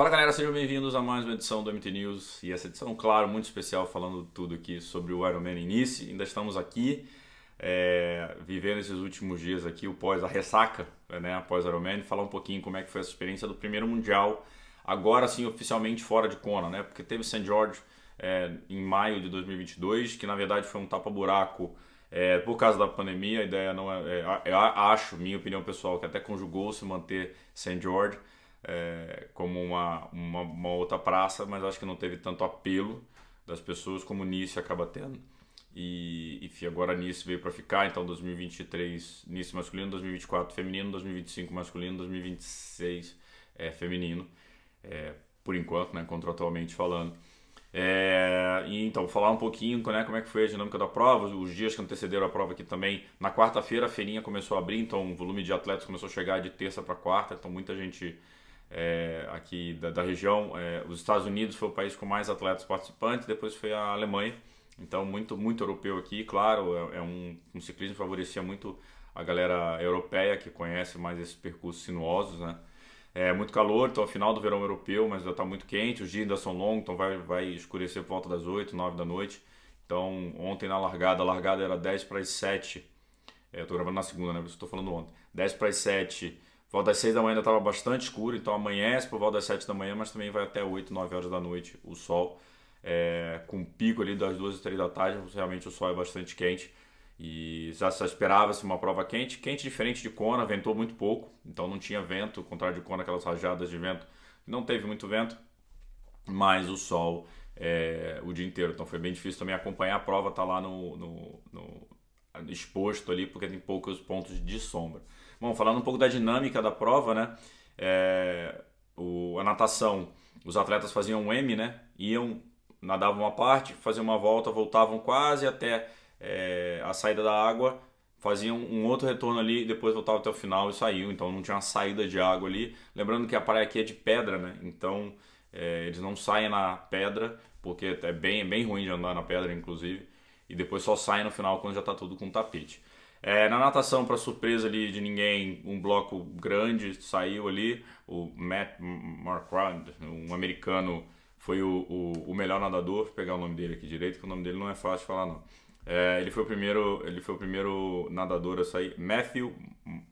Fala galera, sejam bem-vindos a mais uma edição do MT News e essa edição, claro, muito especial, falando tudo aqui sobre o Ironman Início. Ainda estamos aqui é, vivendo esses últimos dias aqui, o pós a ressaca, né, após Ironman, falar um pouquinho como é que foi essa experiência do primeiro mundial, agora sim oficialmente fora de Kona, né, porque teve St. George é, em maio de 2022, que na verdade foi um tapa-buraco é, por causa da pandemia. A ideia não é, é, eu acho, minha opinião pessoal, que até conjugou se manter St. George é, como uma, uma, uma, outra praça, mas acho que não teve tanto apelo das pessoas como Nice acaba tendo. E enfim, agora Nice veio para ficar, então 2023 Nice masculino, 2024 feminino, 2025 masculino, 2026 é, feminino, é, por enquanto, né, contratualmente falando. É, então, falar um pouquinho né, como é que foi a dinâmica da prova, os dias que antecederam a prova aqui também. Na quarta-feira a feirinha começou a abrir, então o volume de atletas começou a chegar de terça para quarta, então muita gente é, aqui da, da região. É, os Estados Unidos foi o país com mais atletas participantes, depois foi a Alemanha. Então, muito, muito europeu aqui, claro, é, é um, um ciclismo que favorecia muito a galera europeia que conhece mais esses percursos sinuosos, né? É muito calor, então é final do verão europeu, mas já está muito quente, os dias ainda são longos, então vai, vai escurecer por volta das 8, 9 da noite. Então, ontem na largada, a largada era 10 para as 7. É, eu tô gravando na segunda, né? Estou falando ontem. 10 para as 7 por volta das 6 da manhã ainda estava bastante escuro, então amanhece por volta das 7 da manhã, mas também vai até 8, 9 horas da noite o sol, é, com pico ali das 2 e 3 da tarde, realmente o sol é bastante quente. E já se esperava-se uma prova quente, quente diferente de Kona, ventou muito pouco, então não tinha vento, ao contrário de Kona, aquelas rajadas de vento, não teve muito vento, mas o sol é, o dia inteiro, então foi bem difícil também acompanhar a prova, tá lá no, no exposto ali, porque tem poucos pontos de sombra. Bom, falando um pouco da dinâmica da prova, né? É, o, a natação, os atletas faziam um M, né? Iam, nadavam uma parte, faziam uma volta, voltavam quase até é, a saída da água, faziam um outro retorno ali, depois voltavam até o final e saiu. Então não tinha uma saída de água ali. Lembrando que a praia aqui é de pedra, né? Então é, eles não saem na pedra, porque é bem, é bem ruim de andar na pedra, inclusive. E depois só saem no final quando já está tudo com tapete. É, na natação, para surpresa ali de ninguém, um bloco grande saiu ali. O Matt Marquardt, um americano, foi o, o, o, melhor nadador. Vou pegar o nome dele aqui direito, que o nome dele não é fácil de falar não. É, ele foi o primeiro, ele foi o primeiro nadador a sair. Matthew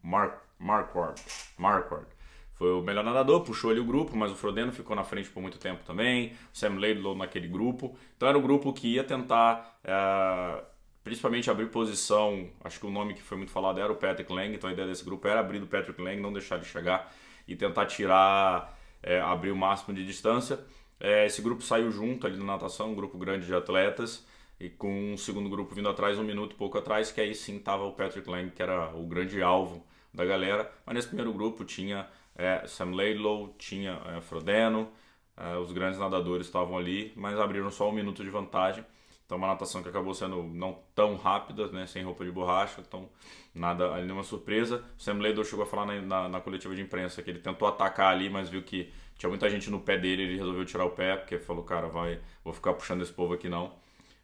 Mark, Marquardt, Marquardt. Foi o melhor nadador, puxou ali o grupo, mas o Frodeno ficou na frente por muito tempo também. O Sam Laidlow naquele grupo. Então era um grupo que ia tentar é, principalmente abrir posição. Acho que o nome que foi muito falado era o Patrick Lang, então a ideia desse grupo era abrir do Patrick Lang, não deixar ele chegar e tentar tirar, é, abrir o máximo de distância. É, esse grupo saiu junto ali na natação, um grupo grande de atletas, e com um segundo grupo vindo atrás, um minuto pouco atrás, que aí sim estava o Patrick Lang, que era o grande alvo da galera. Mas nesse primeiro grupo tinha é, Sam Laidlow, tinha é, Frodeno, é, os grandes nadadores estavam ali, mas abriram só um minuto de vantagem. Então uma natação que acabou sendo não tão rápida, né, sem roupa de borracha, então nada ali nenhuma surpresa. O Sam Laidor chegou a falar na, na, na, coletiva de imprensa que ele tentou atacar ali, mas viu que tinha muita gente no pé dele, ele resolveu tirar o pé, porque falou, cara, vai, vou ficar puxando esse povo aqui não.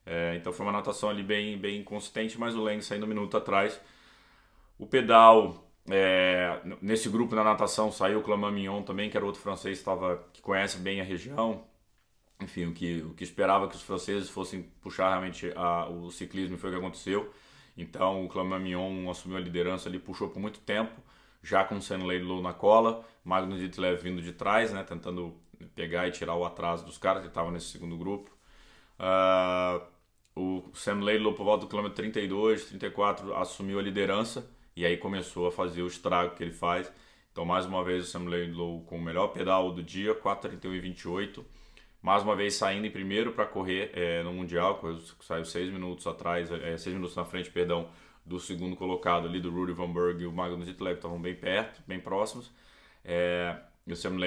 É, então foi uma natação ali bem, bem consistente, mas o Lang saindo um minuto atrás. O pedal, é, nesse grupo na natação saiu o Clamant Mignon também, que era outro francês que, tava, que conhece bem a região, enfim, o que, o que esperava que os franceses fossem puxar realmente a, o ciclismo foi o que aconteceu. Então o Clement Mignon assumiu a liderança ali, puxou por muito tempo, já com o Sam Laidlow na cola, Magnus Ditlev vindo de trás, né, tentando pegar e tirar o atraso dos caras que estavam nesse segundo grupo. Uh, o Sam Laidlow, por volta do quilômetro 32, 34, assumiu a liderança e aí começou a fazer o estrago que ele faz. Então, mais uma vez, o Sam Laidlow com o melhor pedal do dia, 4,31 e 28 mais uma vez saindo em primeiro para correr é, no Mundial, saiu seis minutos atrás, é, seis minutos na frente, perdão, do segundo colocado ali, do Rudy Van Berg e o Magnus Ditlev estavam bem perto, bem próximos. É, e o Sam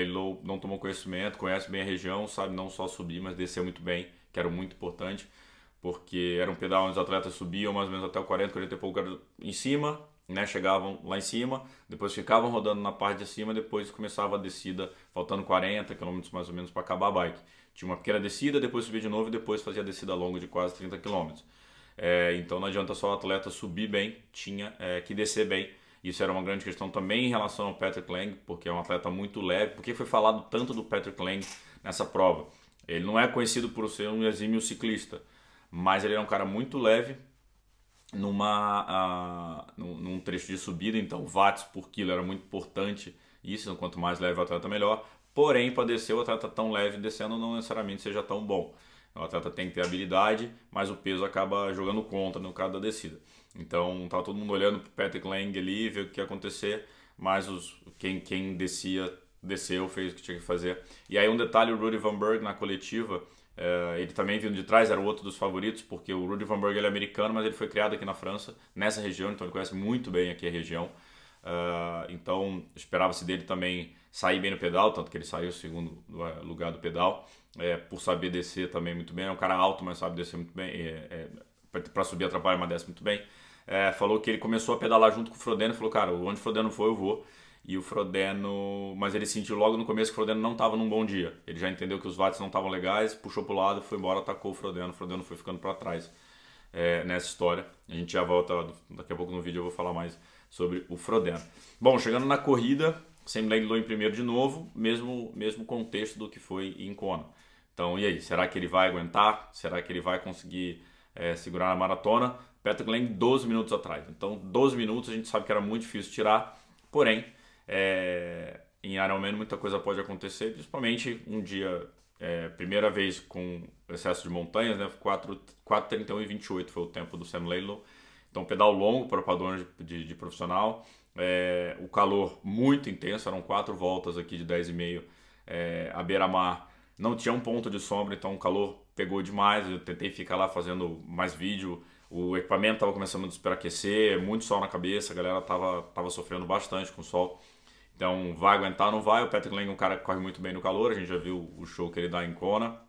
não tomou conhecimento, conhece bem a região, sabe não só subir, mas descer muito bem, que era muito importante, porque era um pedal onde os atletas subiam mais ou menos até o 40, 40 e pouco em cima, né, chegavam lá em cima, depois ficavam rodando na parte de cima, depois começava a descida, faltando 40 km mais ou menos para acabar a bike. Tinha uma pequena descida, depois subia de novo e depois fazia a descida longa de quase 30 km. É, então não adianta só o atleta subir bem, tinha é, que descer bem. Isso era uma grande questão também em relação ao Patrick Lang, porque é um atleta muito leve. Por que foi falado tanto do Patrick Lang nessa prova? Ele não é conhecido por ser um exímio ciclista, mas ele é um cara muito leve numa, uh, num, trecho de subida, então watts por quilo era muito importante. Isso, quanto mais leve o atleta, melhor. Porém, para descer, o atleta tão leve descendo não necessariamente seja tão bom. O atleta tem que ter habilidade, mas o peso acaba jogando contra no caso da descida. Então, tá todo mundo olhando para Patrick Lang ali, ver o que ia acontecer, mas os, quem, quem descia, desceu, fez o que tinha que fazer. E aí um detalhe, o Rudy Van Berg na coletiva, é, ele também vindo de trás, era outro dos favoritos, porque o Rudy Van Berg é americano, mas ele foi criado aqui na França, nessa região, então ele conhece muito bem aqui a região. Uh, então esperava-se dele também sair bem no pedal, tanto que ele saiu segundo é, lugar do pedal, é, por saber descer também muito bem. É um cara alto, mas sabe descer muito bem. É, é para subir atrapalha, mas desce muito bem. Falou que ele começou a pedalar junto com o Frodeno falou, cara, onde o Frodeno for, eu vou. E o Frodeno. Mas ele sentiu logo no começo que o Frodeno não estava num bom dia. Ele já entendeu que os watts não estavam legais, puxou para o lado, foi embora, atacou o Frodeno. O Frodeno foi ficando para trás é, nessa história. A gente já volta, daqui a pouco no vídeo eu vou falar mais sobre o Frodeno. Bom, chegando na corrida, Sam Langlow em primeiro de novo, mesmo, mesmo contexto do que foi em Kona. Então, e aí, será que ele vai aguentar? Será que ele vai conseguir é, segurar a maratona? Patrick Lang 12 minutos atrás. Então, 12 minutos a gente sabe que era muito difícil tirar, porém, é, em Ironman muita coisa pode acontecer, principalmente um dia, é, primeira vez com excesso de montanhas, né? 4,31 e 28 foi o tempo do Sam Laidlow. Então, pedal longo para padrões de, de, de profissional. É, o calor muito intenso, eram quatro voltas aqui de 10,5 é, à beira-mar. Não tinha um ponto de sombra, então o calor pegou demais. Eu tentei ficar lá fazendo mais vídeo. O equipamento estava começando a superaquecer, muito sol na cabeça, a galera estava tava sofrendo bastante com o sol. Então, vai aguentar ou não vai? O Patrick Lang é um cara que corre muito bem no calor, a gente já viu o show que ele dá em Kona.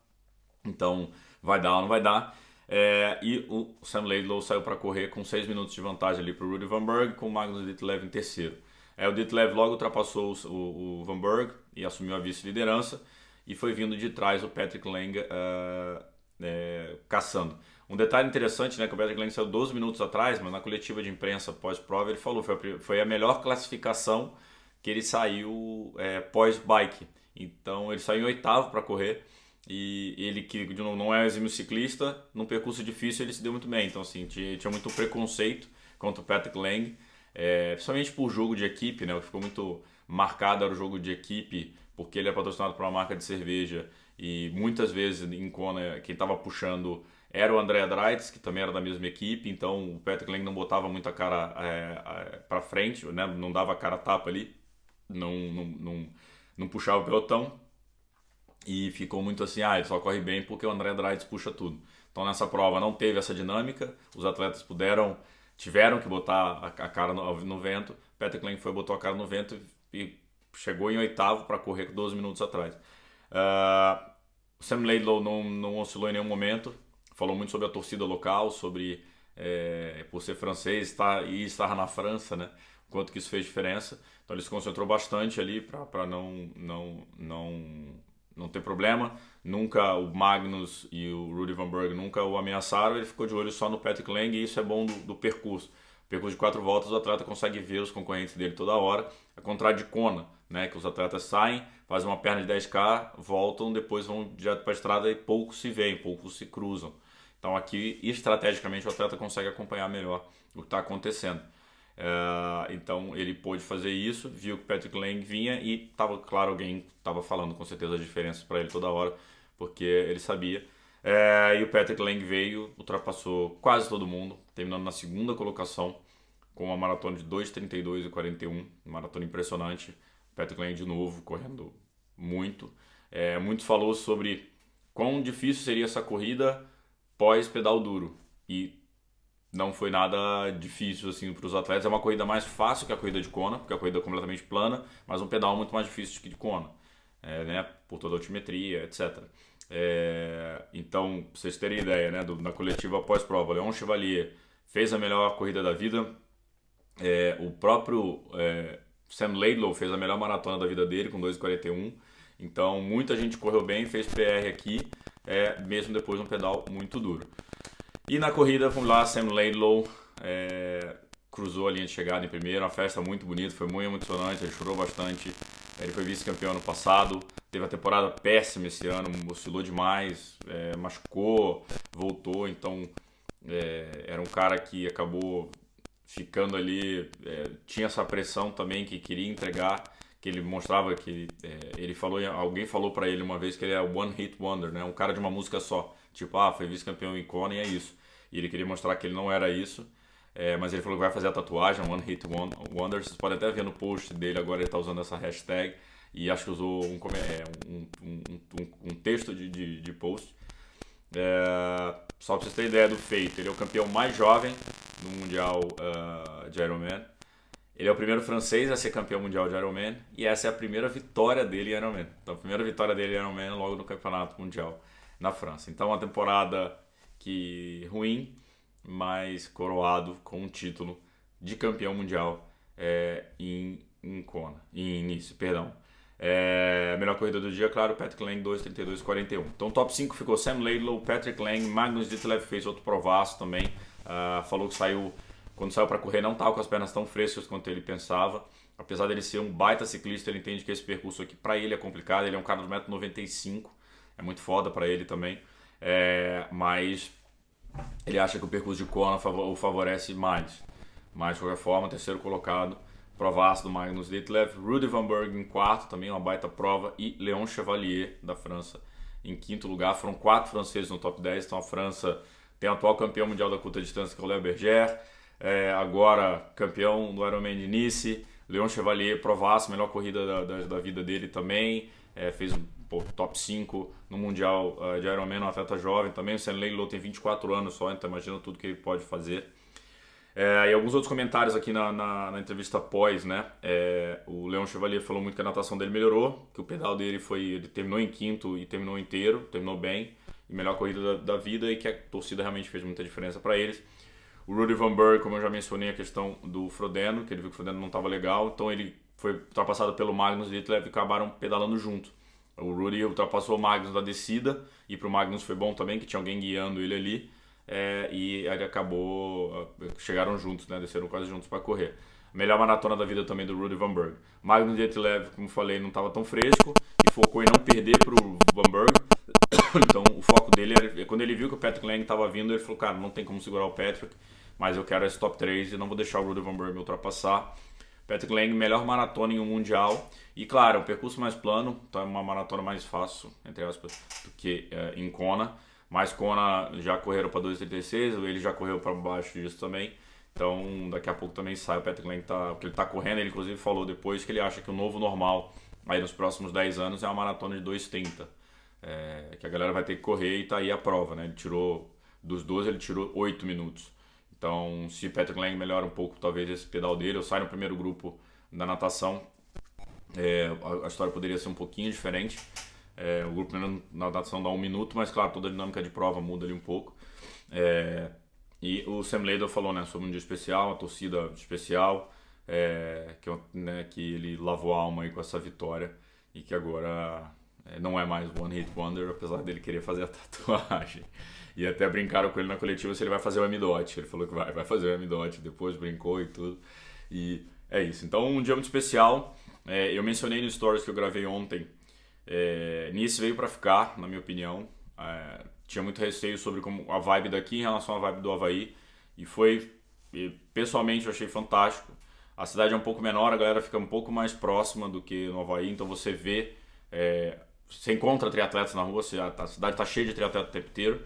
Então, vai dar ou não vai dar? É, e o Sam Laidlow saiu para correr com 6 minutos de vantagem ali para o Rudy Van Berg, com o Magnus Ditlev em terceiro. É, o Ditlev logo ultrapassou o, o Van Berg e assumiu a vice-liderança e foi vindo de trás o Patrick Lang uh, é, caçando. Um detalhe interessante, né, que o Patrick Lang saiu 12 minutos atrás, mas na coletiva de imprensa pós-prova ele falou que foi a melhor classificação que ele saiu é, pós-bike. Então ele saiu em oitavo para correr e ele que não é exímio ciclista, num percurso difícil ele se deu muito bem. Então assim, tinha, tinha muito preconceito contra o Patrick Lang, é, principalmente por jogo de equipe, né? O que ficou muito marcado era o jogo de equipe, porque ele é patrocinado por uma marca de cerveja e muitas vezes em Kona quem estava puxando era o André Dreitz, que também era da mesma equipe, então o Patrick Lang não botava muita cara é, é, para frente, né? não dava cara tapa ali, não, não, não, não puxava o pelotão e ficou muito assim, ah, ele só corre bem porque o André Dreitz puxa tudo. Então nessa prova não teve essa dinâmica, os atletas puderam, tiveram que botar a, cara no, no vento, Patrick Lang foi botou a cara no vento e chegou em oitavo para correr 12 minutos atrás. Uh, Sam Laidlow não, não oscilou em nenhum momento, falou muito sobre a torcida local, sobre é, por ser francês estar, e estar na França, né? Quanto que isso fez diferença. Então ele se concentrou bastante ali para não, não, não não tem problema. Nunca o Magnus e o Rudy Van Berg nunca o ameaçaram. Ele ficou de olho só no Patrick Lang e isso é bom do, do percurso. Percurso de quatro voltas, o atleta consegue ver os concorrentes dele toda hora. É contrário de Kona, né? Que os atletas saem, fazem uma perna de 10K, voltam, depois vão direto para a estrada e poucos se veem, poucos se cruzam. Então aqui, estrategicamente, o atleta consegue acompanhar melhor o que está acontecendo. Uh, então ele pôde fazer isso, viu que Patrick Lang vinha e estava claro alguém estava falando com certeza as diferenças para ele toda hora, porque ele sabia. Uh, e o Patrick Lang veio, ultrapassou quase todo mundo, terminando na segunda colocação com uma maratona de 2:32 e 41, maratona impressionante. Patrick Lang de novo correndo muito. É, muito falou sobre quão difícil seria essa corrida pós pedal duro e não foi nada difícil assim para os atletas. É uma corrida mais fácil que a corrida de Kona, porque a corrida é completamente plana, mas um pedal muito mais difícil que de Kona, é, né? Por toda a altimetria, etc. É, então, pra vocês terem ideia, né? Do, na coletiva pós-prova, Leon Chevalier fez a melhor corrida da vida. É, o próprio é, Sam Laidlow fez a melhor maratona da vida dele com 2,41. Então, muita gente correu bem, fez PR aqui, é, mesmo depois de um pedal muito duro. E na corrida, vamos lá, Sam Laidlow é, cruzou a linha de chegada em primeiro, uma festa muito bonita, foi muito emocionante, ele chorou bastante. Ele foi vice-campeão ano passado, teve a temporada péssima esse ano, oscilou demais, é, machucou, voltou, então é, era um cara que acabou ficando ali, é, tinha essa pressão também que queria entregar, que ele mostrava que é, ele falou, alguém falou para ele uma vez que ele é one hit wonder, né? Um cara de uma música só, tipo, ah, foi vice-campeão em Icona e é isso. E ele queria mostrar que ele não era isso. É, mas ele falou que vai fazer a tatuagem, One Hit Wonder. Vocês podem até ver no post dele agora, ele está usando essa hashtag. E acho que usou um, é, um, um, um, um texto de, de, de post. É, só para vocês terem ideia do feito, ele é o campeão mais jovem no Mundial uh, de Ironman. Ele é o primeiro francês a ser campeão mundial de Ironman e essa é a primeira vitória dele em Ironman. Então, a primeira vitória dele em Ironman logo no campeonato mundial na França. Então, uma temporada que ruim, mas coroado com um título de campeão mundial é, em, em Kona, em início, perdão. É, a melhor corrida do dia, claro, Patrick Lang 2:32:41. Então, top 5 ficou Sam Laidlow, Patrick Lang, Magnus Ditlev fez outro provaço também. Uh, falou que saiu, quando saiu para correr, não estava com as pernas tão frescas quanto ele pensava. Apesar dele ser um baita ciclista, ele entende que esse percurso aqui para ele é complicado. Ele é um cara de 1,95m, é muito foda para ele também. É, mas ele acha que o percurso de Kona o favorece mais. Mas, de qualquer forma, terceiro colocado, provaço do Magnus Ditlev, Rudy Van Berg em quarto, também uma baita prova, e Leon Chevalier, da França, em quinto lugar. Foram quatro franceses no top 10, então a França tem o atual campeão mundial da curta distância, que é o Léo Berger, é, agora campeão do Ironman de Nice, Leon Chevalier, provaço, melhor corrida da, da, da vida dele também, é, fez um pô, top 5 no Mundial uh, de Ironman, um atleta jovem também. O Senley Low tem 24 anos só, então imagina tudo que ele pode fazer. É, e alguns outros comentários aqui na, na, na entrevista pós, né? É, o Leon Chevalier falou muito que a natação dele melhorou, que o pedal dele foi. Ele terminou em quinto e terminou inteiro, terminou bem, e melhor corrida da, da vida, e que a torcida realmente fez muita diferença para eles. O Rudy Van Burg, como eu já mencionei, a questão do Frodeno, que ele viu que o Frodeno não estava legal, então ele foi ultrapassado pelo Magnus Ditlev e acabaram pedalando junto. O Rudy ultrapassou o Magnus na descida e para o Magnus foi bom também, que tinha alguém guiando ele ali. É, e ele acabou. Chegaram juntos, né? Desceram quase juntos para correr. Melhor maratona da vida também do Rudy Van Berg. Magnus Dietlev, como falei, não estava tão fresco e focou em não perder para o Van Berg. Então o foco dele era. Quando ele viu que o Patrick Lang estava vindo, ele falou: Cara, não tem como segurar o Patrick, mas eu quero esse top 3 e não vou deixar o Rudy Van Berg me ultrapassar. Patrick Lang, melhor maratona em um mundial. E claro, o percurso mais plano, então é uma maratona mais fácil, entre aspas, do que é, em Kona. Mas Kona já correram para 2,36, ele já correu para baixo disso também. Então daqui a pouco também sai o Patrick Lang, tá, porque ele está correndo, ele inclusive falou depois que ele acha que o novo normal aí nos próximos 10 anos é uma maratona de 2,30. É, que a galera vai ter que correr e tá aí a prova, né? Ele tirou, dos 12 ele tirou 8 minutos. Então, se Patrick Lang melhora um pouco, talvez esse pedal dele, eu saio no primeiro grupo da natação, é, a, história poderia ser um pouquinho diferente. É, o grupo na natação dá um minuto, mas claro, toda a dinâmica de prova muda ali um pouco. É, e o Sam Lader falou né, sobre um dia especial, uma torcida especial, é, que, né, que ele lavou a alma aí com essa vitória e que agora não é mais One Hit Wonder, apesar dele querer fazer a tatuagem. E até brincaram com ele na coletiva se ele vai fazer o amidote. Ele falou que vai, vai fazer o amidote, depois brincou e tudo. E é isso. Então, um dia muito especial. É, eu mencionei no stories que eu gravei ontem. É, Nice veio para ficar, na minha opinião. É, tinha muito receio sobre como a vibe daqui em relação à vibe do Havaí. E foi, e, pessoalmente, eu achei fantástico. A cidade é um pouco menor, a galera fica um pouco mais próxima do que no Havaí, então você vê, é, você encontra triatletas na rua, a cidade está cheia de triatletas o tempo inteiro.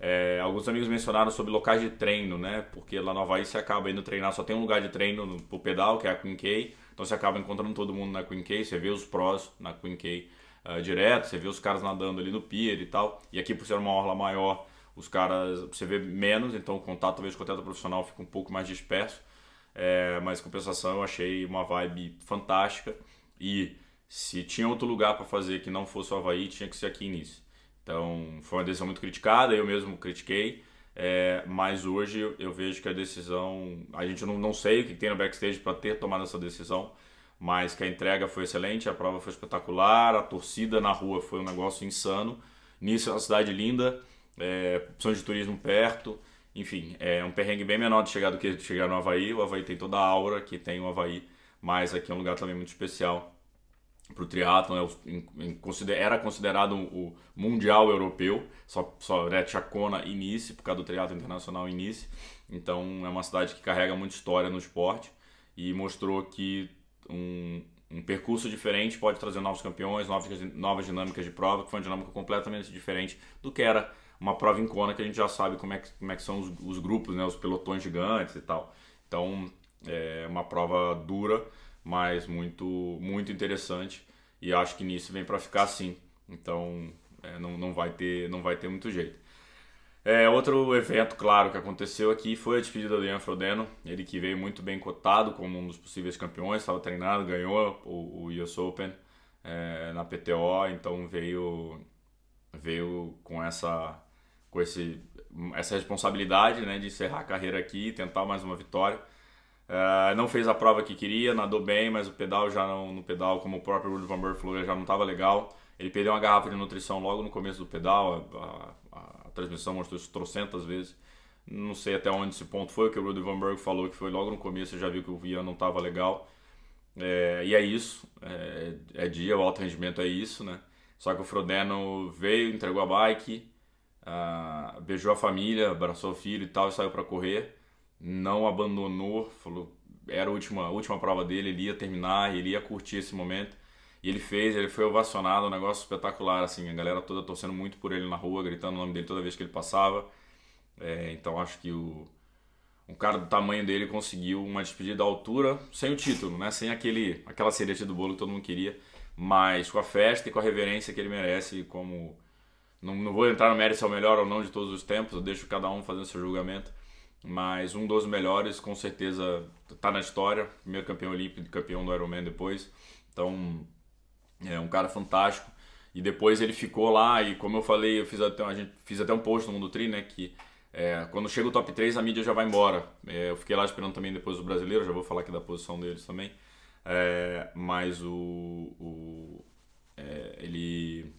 É, alguns amigos mencionaram sobre locais de treino, né? Porque lá no Havaí você acaba indo treinar, só tem um lugar de treino no, pro pedal, que é a Queen K. Então você acaba encontrando todo mundo na Queen K, você vê os prós na Queen K uh, direto, você vê os caras nadando ali no pier e tal. E aqui por ser uma orla maior, os caras você vê menos, então o contato talvez com o atleta profissional fica um pouco mais disperso. É, mas compensação eu achei uma vibe fantástica e se tinha outro lugar para fazer que não fosse o Havaí, tinha que ser aqui início. Então, foi uma decisão muito criticada, eu mesmo critiquei, é, mas hoje eu vejo que a decisão. A gente não, não sei o que tem no backstage para ter tomado essa decisão, mas que a entrega foi excelente, a prova foi espetacular, a torcida na rua foi um negócio insano. Nisso é uma cidade linda, é, opções de turismo perto, enfim, é um perrengue bem menor de chegar do que de chegar no Havaí. O Havaí tem toda a aura que tem o Havaí, mas aqui é um lugar também muito especial para o triatlon. É era considerado o mundial europeu, só, só é Chacona e Nice, por causa do triatlo internacional em Nice. Então é uma cidade que carrega muita história no esporte e mostrou que um, um percurso diferente pode trazer novos campeões, novas, novas dinâmicas de prova, que foi uma dinâmica completamente diferente do que era uma prova em Kona que a gente já sabe como é que, como é que são os, os grupos, né, os pelotões gigantes e tal. Então é uma prova dura, mas muito muito interessante e acho que nisso vem para ficar assim. Então é, não, não vai ter não vai ter muito jeito. É, outro evento, claro, que aconteceu aqui foi a despedida do Ian Frodeno, ele que veio muito bem cotado como um dos possíveis campeões, estava treinado, ganhou o, o US Open é, na PTO, então veio veio com essa com esse, essa responsabilidade né, de encerrar a carreira aqui, tentar mais uma vitória. Uh, não fez a prova que queria, nadou bem, mas o pedal já não, no pedal, como o próprio Rudy Van Burg falou, já não estava legal. Ele perdeu uma garrafa de nutrição logo no começo do pedal, a, a, a transmissão mostrou isso trocentas vezes. Não sei até onde esse ponto foi, o que o Rudy Van falou que foi logo no começo, já viu que o Via não estava legal. É, e é isso, é, é, dia, o alto rendimento é isso, né? Só que o Frodeno veio, entregou a bike, uh, beijou a família, abraçou o filho e tal e saiu para correr. Não abandonou, falou era a última, a última prova dele, ele ia terminar, ele ia curtir esse momento. E ele fez, ele foi ovacionado, um negócio espetacular, assim, a galera toda torcendo muito por ele na rua, gritando o nome dele toda vez que ele passava. É, então acho que o, um cara do tamanho dele conseguiu uma despedida à altura, sem o título, né? Sem aquele, aquela cereja do bolo que todo mundo queria, mas com a festa e com a reverência que ele merece como não, não vou entrar no mérito se é o melhor ou não de todos os tempos, eu deixo cada um fazendo seu julgamento. Mas um dos melhores, com certeza, está na história. Primeiro campeão olímpico, campeão do Ironman depois. Então, é um cara fantástico. E depois ele ficou lá, e como eu falei, eu fiz até, a gente, fiz até um post no Mundo Tri, né? Que é, quando chega o top 3, a mídia já vai embora. É, eu fiquei lá esperando também depois o brasileiro, já vou falar aqui da posição deles também. É, mas o, o é, ele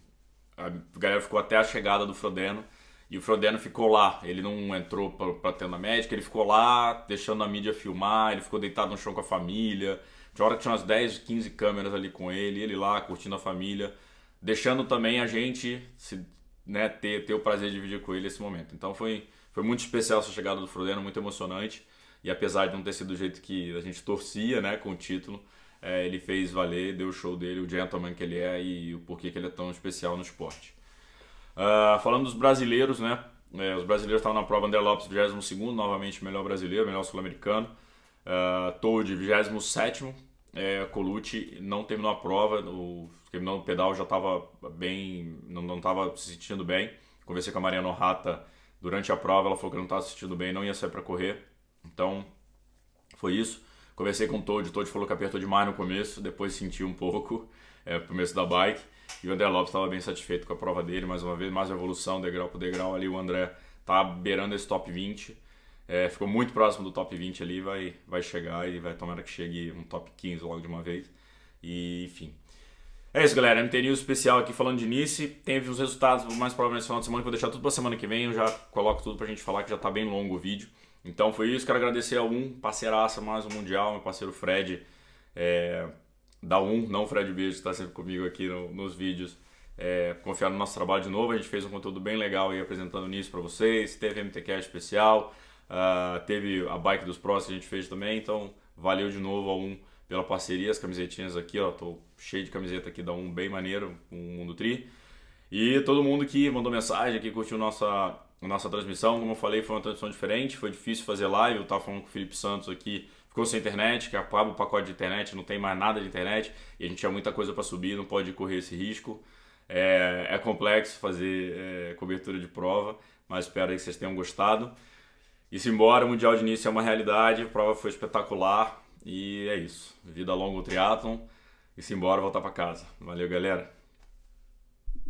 a galera ficou até a chegada do Frodeno. E o Frodeno ficou lá, ele não entrou para ter na médica, ele ficou lá, deixando a mídia filmar, ele ficou deitado no chão com a família. De hora tinha umas 10, 15 câmeras ali com ele, ele lá curtindo a família, deixando também a gente se, né, ter, ter o prazer de dividir com ele esse momento. Então foi, foi muito especial essa chegada do Frodeno, muito emocionante. E apesar de não ter sido do jeito que a gente torcia né, com o título, é, ele fez valer, deu o show dele, o gentleman que ele é e o porquê que ele é tão especial no esporte. Uh, falando dos brasileiros, né? É, os brasileiros estavam na prova, André Lopes, 22 novamente melhor brasileiro, melhor sul-americano. Uh, Toad, 27 é, Colucci não terminou a prova, o, terminou o pedal já estava bem, não estava se sentindo bem. Conversei com a Mariana Rata durante a prova, ela falou que não estava se sentindo bem, não ia sair para correr. Então, foi isso. Conversei com o Todd, o Todd falou que apertou demais no começo, depois sentiu um pouco é, começo da bike. E o André Lopes estava bem satisfeito com a prova dele, mais uma vez, mais evolução, degrau por degrau ali. O André tá beirando esse top 20. É, ficou muito próximo do top 20 ali, vai, vai chegar e vai tomar que chegue um top 15 logo de uma vez. E enfim. É isso, galera. MT News especial aqui falando de Nice. Teve os resultados mais provavelmente final de semana, vou deixar tudo pra semana que vem. Eu já coloco tudo pra gente falar que já tá bem longo o vídeo. Então foi isso, quero agradecer a um, parceiraça mais o Mundial, meu parceiro Fred, é, da um, não Fred que está sempre comigo aqui no, nos vídeos, é, confiar no nosso trabalho de novo, a gente fez um conteúdo bem legal aí apresentando nisso para vocês, teve MTCast especial, uh, teve a Bike dos Pros que a gente fez também, então valeu de novo a um pela parceria, as camisetinhas aqui, ó, tô cheio de camiseta aqui da um, bem maneiro, com o Mundo Tri, e todo mundo que mandou mensagem, que curtiu nossa nossa transmissão. Como eu falei, foi uma transmissão diferente, foi difícil fazer live. Eu estava falando com o Felipe Santos aqui, ficou sem internet, que acaba o pacote de internet, não tem mais nada de internet e a gente tinha muita coisa para subir, não pode correr esse risco. É, é complexo fazer é, cobertura de prova, mas espero que vocês tenham gostado. E embora, o Mundial de Início é uma realidade, a prova foi espetacular e é isso. Vida longa o triatlon e se embora voltar para casa. Valeu, galera!